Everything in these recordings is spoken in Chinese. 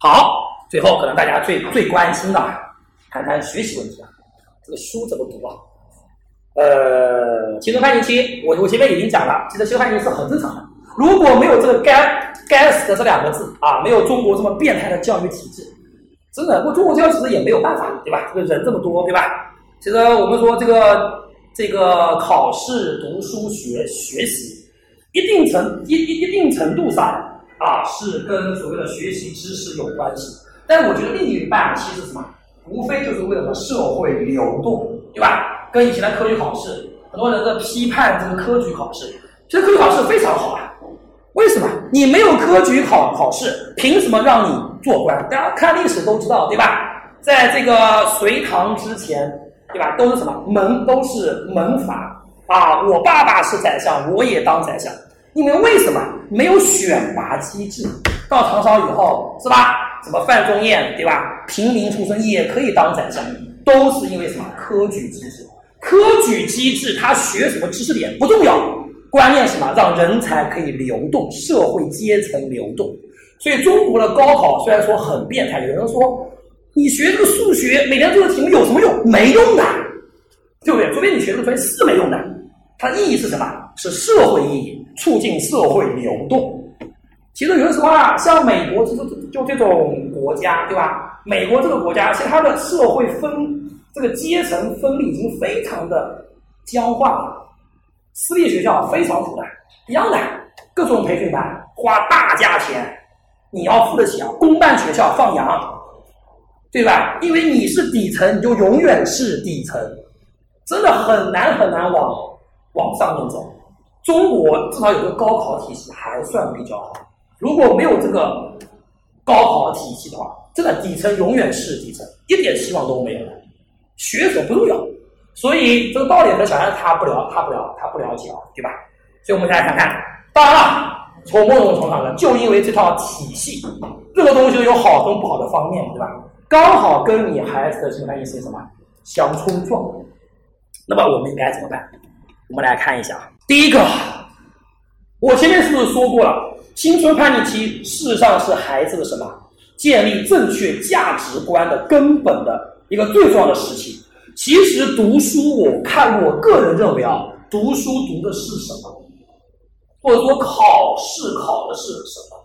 好，最后可能大家最最关心的，谈谈学习问题啊，这个书怎么读啊？呃，青春叛逆期，我我前面已经讲了，其实青春叛逆是很正常的。如果没有这个该该死的这两个字啊，没有中国这么变态的教育体制，真的，我中国教育体制也没有办法，对吧？这个人这么多，对吧？其实我们说这个这个考试、读书、学学习，一定程一一一定程度上。啊，是跟所谓的学习知识有关系，但我觉得另一半其实什么，无非就是为了社会流动，对吧？跟以前的科举考试，很多人在批判这个科举考试，其实科举考试非常好啊。为什么？你没有科举考考试，凭什么让你做官？大家看历史都知道，对吧？在这个隋唐之前，对吧？都是什么门？都是门阀啊！我爸爸是宰相，我也当宰相。因为为什么没有选拔机制？到唐朝以后，是吧？什么范仲淹，对吧？平民出身也可以当宰相，都是因为什么？科举机制。科举机制，他学什么知识点不重要，关键什么？让人才可以流动，社会阶层流动。所以中国的高考虽然说很变态，有人说你学这个数学，每天做的题目有什么用？没用的，对不对？除非你学这个分是没用的。它意义是什么？是社会意义。促进社会流动。其实有的时候啊，像美国，就就就这种国家，对吧？美国这个国家，其实它的社会分这个阶层分立已经非常的僵化了。私立学校非常苦的，一样的，各种培训班花大价钱，你要付得起啊。公办学校放羊，对吧？因为你是底层，你就永远是底层，真的很难很难往往上面走。中国至少有个高考体系还算比较好，如果没有这个高考体系的话，这个底层永远是底层，一点希望都没有的。学者不重要，所以这个道理和小孩子他不了，他不了，他不了解啊，对吧？所以我们再来看看，当然了，从某种程度上呢，就因为这套体系，任何东西都有好跟不好的方面，对吧？刚好跟你孩子的情感意识什么相冲撞，那么我们应该怎么办？我们来看一下。第一个，我前面是不是说过了？青春叛逆期事实上是孩子的什么建立正确价值观的根本的一个最重要的时期。其实读书，我看我个人认为啊，读书读的是什么，或者说考试考的是什么？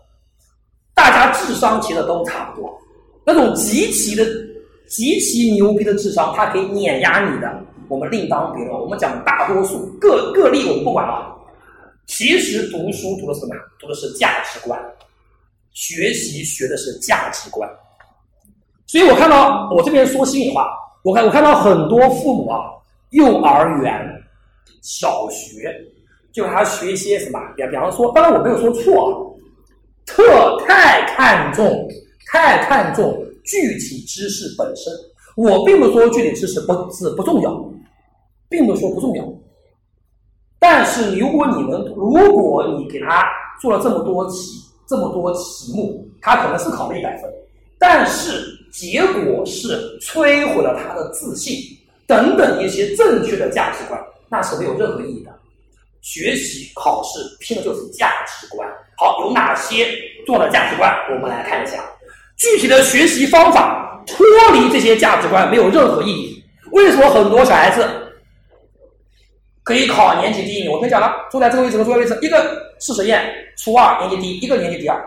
大家智商其实都差不多，那种极其的、极其牛逼的智商，它可以碾压你的。我们另当别论。我们讲大多数个个例，我们不管了。其实读书读的什么？读的是价值观，学习学的是价值观。所以我看到我这边说心里话，我看我看到很多父母啊，幼儿园、小学就还要学一些什么？比比方说，当然我没有说错，特太看重、太看重具体知识本身。我并不说具体知识不是不重要。并不是说不重要，但是如果你们如果你给他做了这么多题这么多题目，他可能是考了一百分，但是结果是摧毁了他的自信等等一些正确的价值观，那是没有任何意义的。学习考试拼的就是价值观。好，有哪些重要的价值观？我们来看一下具体的学习方法，脱离这些价值观没有任何意义。为什么很多小孩子？可以考年级第一名，我跟你讲了，坐在这个位置和坐在位置，一个是实验初二年级第一，一个年级第二。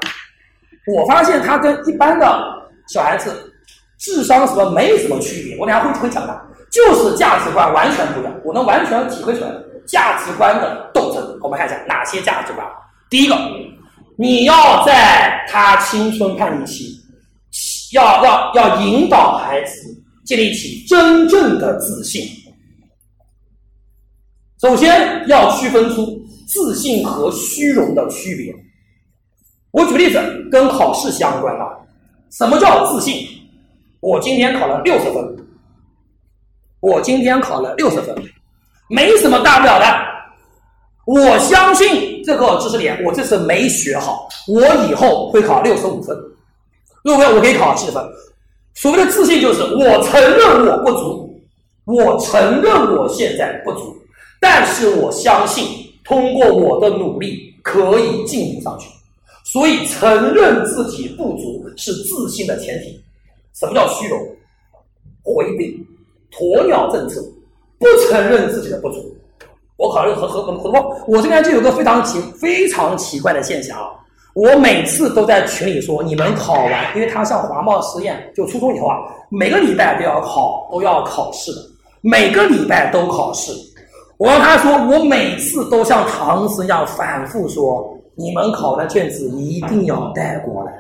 我发现他跟一般的小孩子智商什么没什么区别，我等下会会讲的，就是价值观完全不一样，我能完全体会出来价值观的斗争。我们看一下哪些价值观。第一个，你要在他青春叛逆期，要要要引导孩子建立起真正的自信。首先要区分出自信和虚荣的区别。我举个例子，跟考试相关啊。什么叫自信？我今天考了六十分，我今天考了六十分，没什么大不了的。我相信这个知识点，我这次没学好，我以后会考六十五分。如果我可以考七十分。所谓的自信，就是我承认我不足，我承认我现在不足。但是我相信，通过我的努力可以进步上去。所以承认自己不足是自信的前提。什么叫虚荣？回避、鸵鸟政策，不承认自己的不足。我考虑很很很多，我这边就有个非常奇非常奇怪的现象啊！我每次都在群里说，你们考完，因为他上华贸实验，就初中以后啊，每个礼拜都要考，都要考试的，每个礼拜都考试。我跟他说，我每次都像唐僧一样反复说，你们考的卷子一定要带过来。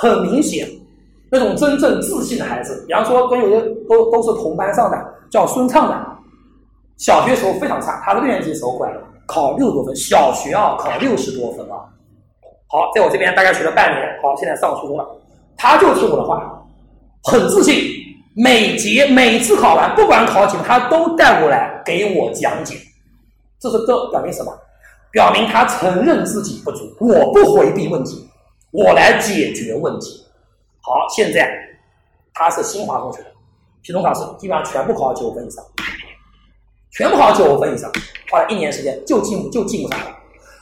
很明显，那种真正自信的孩子，比方说跟有的都都是同班上的，叫孙畅的，小学时候非常差，他六年级时候过来的，考六十多分，小学啊考六十多分啊。好，在我这边大概学了半年，好，现在上初中了。他就听我的话，很自信，每节每次考完，不管考几，他都带过来给我讲解。这是这表明什么？表明他承认自己不足，我不回避问题，我来解决问题。好，现在他是新华中学的，期中考试基本上全部考九分以上，全部考九分以上，花了一年时间就进就进不上了。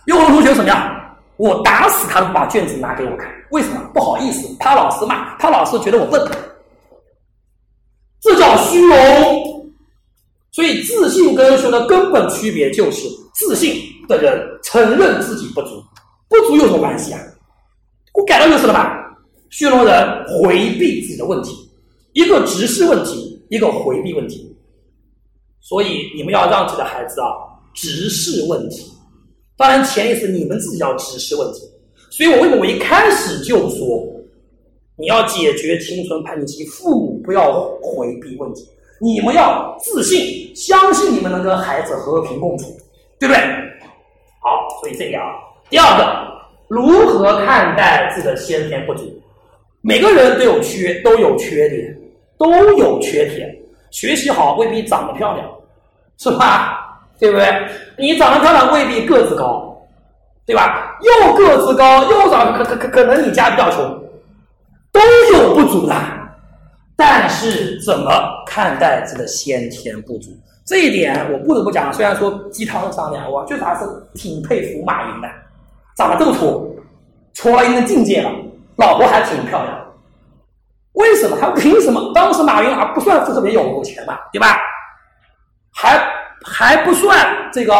有的同学怎么样？我打死他都不把卷子拿给我看，为什么？不好意思，怕老师骂，怕老师觉得我笨，这叫虚荣。所以自信跟虚荣的根本区别就是，自信的人承认自己不足，不足有什么关系啊？我改了就是了吧？虚荣人回避自己的问题，一个直视问题，一个回避问题。所以你们要让自己的孩子啊，直视问题。当然，前提是你们自己要直视问题。所以我为什么我一开始就说，你要解决青春叛逆期，父母不要回避问题，你们要自信，相信你们能跟孩子和平共处，对不对？好，所以这个啊，第二个，如何看待自己的先天不足？每个人都有缺，都有缺点，都有缺点。学习好未必长得漂亮，是吧？对不对？你长得漂亮未必个子高，对吧？又个子高又长可可可可能你家比较穷，都有不足的。但是怎么看待这个先天不足？这一点我不得不讲。虽然说鸡汤上面，我确实还是挺佩服马云的，长得这么矬，矬到一定境界了，老婆还挺漂亮。为什么？他凭什么？当时马云还不算是特别有钱嘛，对吧？还。还不算这个，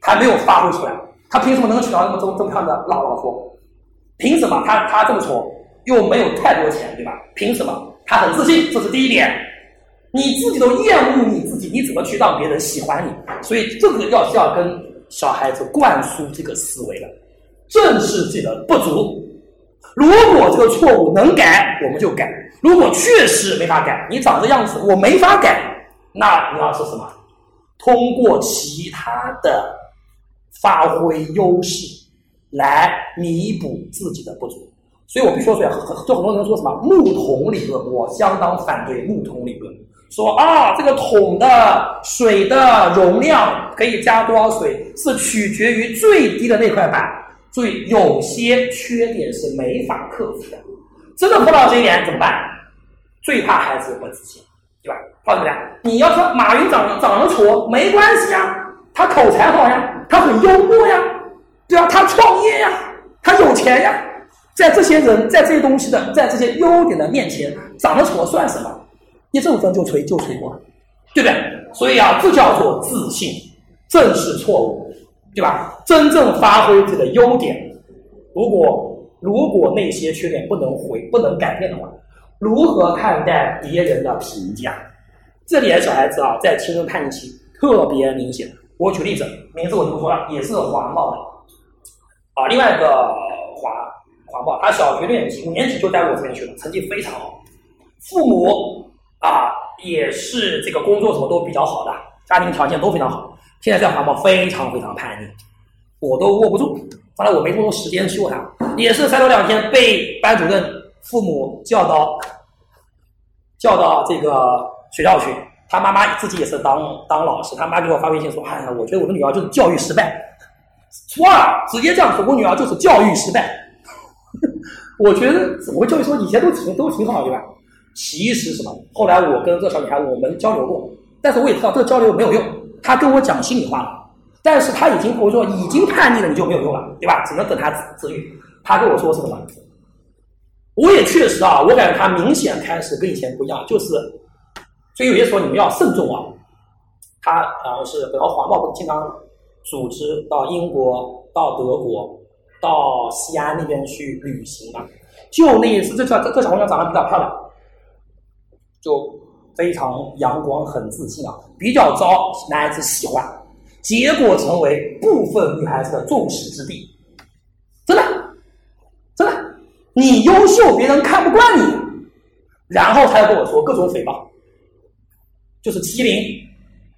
还没有发挥出来。他凭什么能娶到这么这么这么漂亮的老老婆？凭什么他他这么丑，又没有太多钱，对吧？凭什么他很自信？这是第一点。你自己都厌恶你自己，你怎么去让别人喜欢你？所以这个要是要跟小孩子灌输这个思维了，正视自己的不足。如果这个错误能改，我们就改；如果确实没法改，你长这样子我没法改，那你要是什么？通过其他的发挥优势来弥补自己的不足，所以我必须说出来。很就很多人说什么木桶理论，我相当反对木桶理论。说啊，这个桶的水的容量可以加多少水，是取决于最低的那块板。所以有些缺点是没法克服的。真的碰到这一点怎么办？最怕孩子不自信。对吧？好怎么样？你要说马云长长得矬没关系呀，他口才好呀，他很幽默呀，对吧？他创业呀，他有钱呀，在这些人在这些东西的在这些优点的面前，长得丑算什么？一阵风就吹就吹过，对不对？所以啊，这叫做自信，正视错误，对吧？真正发挥自己的优点。如果如果那些缺点不能回不能改变的话。如何看待别人的评价？这里的小孩子啊，在青春叛逆期特别明显。我举例子，名字我就不说了，也是华贸的啊。另外一个华华贸，他小学六年级、五年级就带我这边去了，成绩非常好。父母啊，也是这个工作什么都比较好的，家庭条件都非常好。现在在华贸非常非常叛逆，我都握不住。后来我没多多时间去他，也是三头两天被班主任。父母叫到，叫到这个学校去。他妈妈自己也是当当老师，他妈给我发微信说：“哎呀，我觉得我的女儿就是教育失败。”初二，直接这样说，我女儿就是教育失败。我觉得怎么会教育说以前都挺都挺好，对吧？其实什么？后来我跟这小女孩我们交流过，但是我也知道这个交流没有用。她跟我讲心里话了。但是他已经我说已经叛逆了，你就没有用了，对吧？只能等他自愈。他跟我说是什么？我也确实啊，我感觉他明显开始跟以前不一样，就是，所以有些时候你们要慎重啊。他呃是北欧环保部经常组织到英国、到德国、到西安那边去旅行嘛。就那一次，这这这小姑娘长得比较漂亮，就非常阳光、很自信啊，比较招男孩子喜欢。结果成为部分女孩子的众矢之的，真的，真的，你优秀，别人看不惯你，然后他又跟我说各种诽谤，就是欺凌，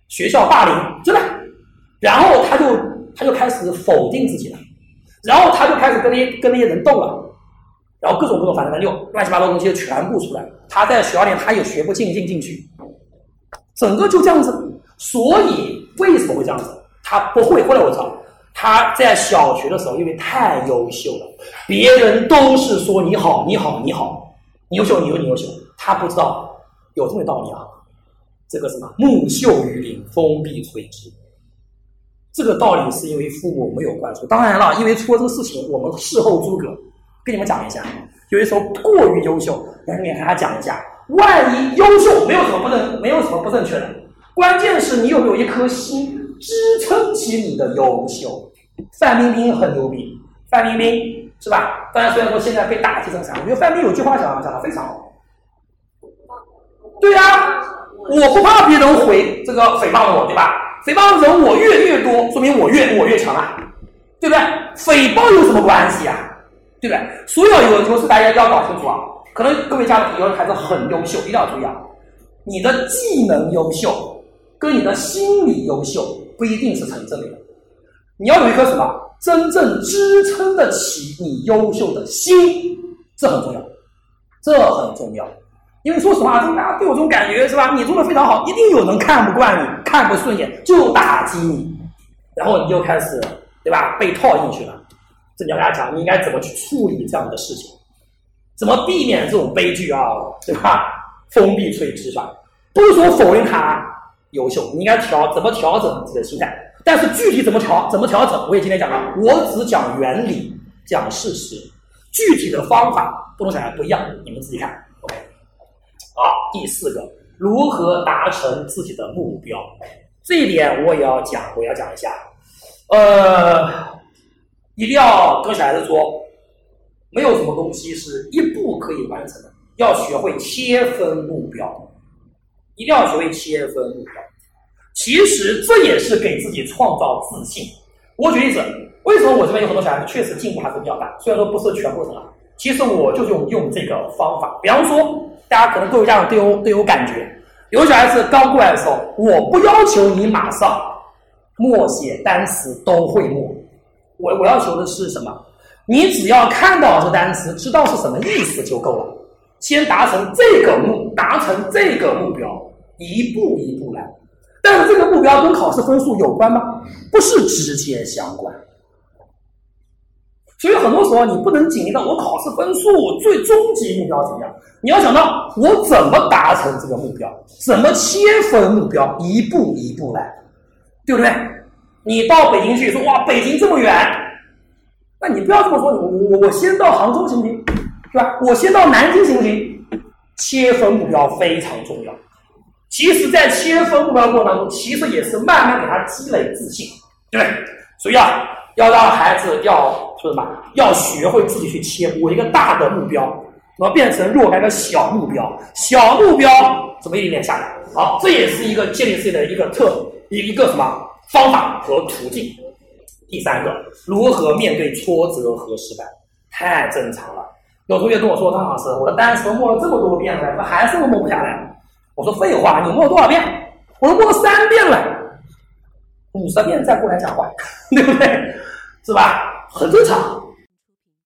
学校霸凌，真的，然后他就他就开始否定自己了，然后他就开始跟那些跟那些人斗了，然后各种各种反正反正乱七八糟东西全部出来，他在学校里他也学不进进进去，整个就这样子，所以为什么会这样子？他不会，后来我知道，他在小学的时候因为太优秀了，别人都是说你好，你好，你好，你优秀，你优，你优秀。他不知道。有这么道理啊，这个什么木秀于林，风必摧之。这个道理是因为父母没有灌输。当然了，因为出了这个事情，我们事后诸葛，跟你们讲一下。有的时候过于优秀，来给大家讲一下，万一优秀没有什么不正，没有什么不正确的，关键是你有没有一颗心。支撑起你的优秀，范冰冰很牛逼，范冰冰是吧？当然，虽然说现在被打击成啥，我觉得范冰冰有句话讲讲的非常好。对呀，我不怕别人回这个诽谤我，对吧？诽谤人我越越多，说明我越我越强啊，对不对？诽谤有什么关系啊？对不对？所以有的时候是大家要搞清楚啊。可能各位家长有的孩子很优秀，一定要注意啊，你的技能优秀跟你的心理优秀。不一定是成正比的，你要有一颗什么真正支撑得起你优秀的心，这很重要，这很重要。因为说实话，大家对我这种感觉是吧？你做的非常好，一定有人看不惯你，看不顺眼就打击你，然后你就开始对吧？被套进去了。这你要跟他讲，你应该怎么去处理这样的事情，怎么避免这种悲剧啊？对吧？封闭吹之吧？不是说否认他。优秀，你应该调怎么调整自己的心态？但是具体怎么调，怎么调整？我也今天讲了，我只讲原理，讲事实，具体的方法不同小孩不一样，你们自己看。第四个，如何达成自己的目标？这一点我也要讲，我要讲一下。呃，一定要跟小孩子说，没有什么东西是一步可以完成的，要学会切分目标。一定要学会切分目标，其实这也是给自己创造自信。我举例子，为什么我这边有很多小孩子确实进步还是比较大？虽然说不是全部成啊，其实我就用用这个方法。比方说，大家可能各位家长都有都有感觉，有小孩子刚过来的时候，我不要求你马上默写单词都会默，我我要求的是什么？你只要看到这单词，知道是什么意思就够了。先达成这个目，达成这个目标。一步一步来，但是这个目标跟考试分数有关吗？不是直接相关。所以很多时候你不能紧盯到我考试分数最终极目标怎么样，你要想到我怎么达成这个目标，怎么切分目标，一步一步来，对不对？你到北京去说哇，北京这么远，那你不要这么说，我我我先到杭州行不行？是吧？我先到南京行不行？切分目标非常重要。其实，在切分目标过程当中，其实也是慢慢给他积累自信，对不对？所以啊，要让孩子要说什么？要学会自己去切。我一个大的目标，怎么变成若干个小目标？小目标怎么一点点下来？好，这也是一个建立自己的一个特一一个什么方法和途径。第三个，如何面对挫折和失败？太正常了。有同学跟我说：“张老师，我的单词默了这么多遍了，怎么还是默不下来？”我说废话，你默多少遍？我都默了三遍了，五十遍再过来讲话，对不对？是吧？很正常。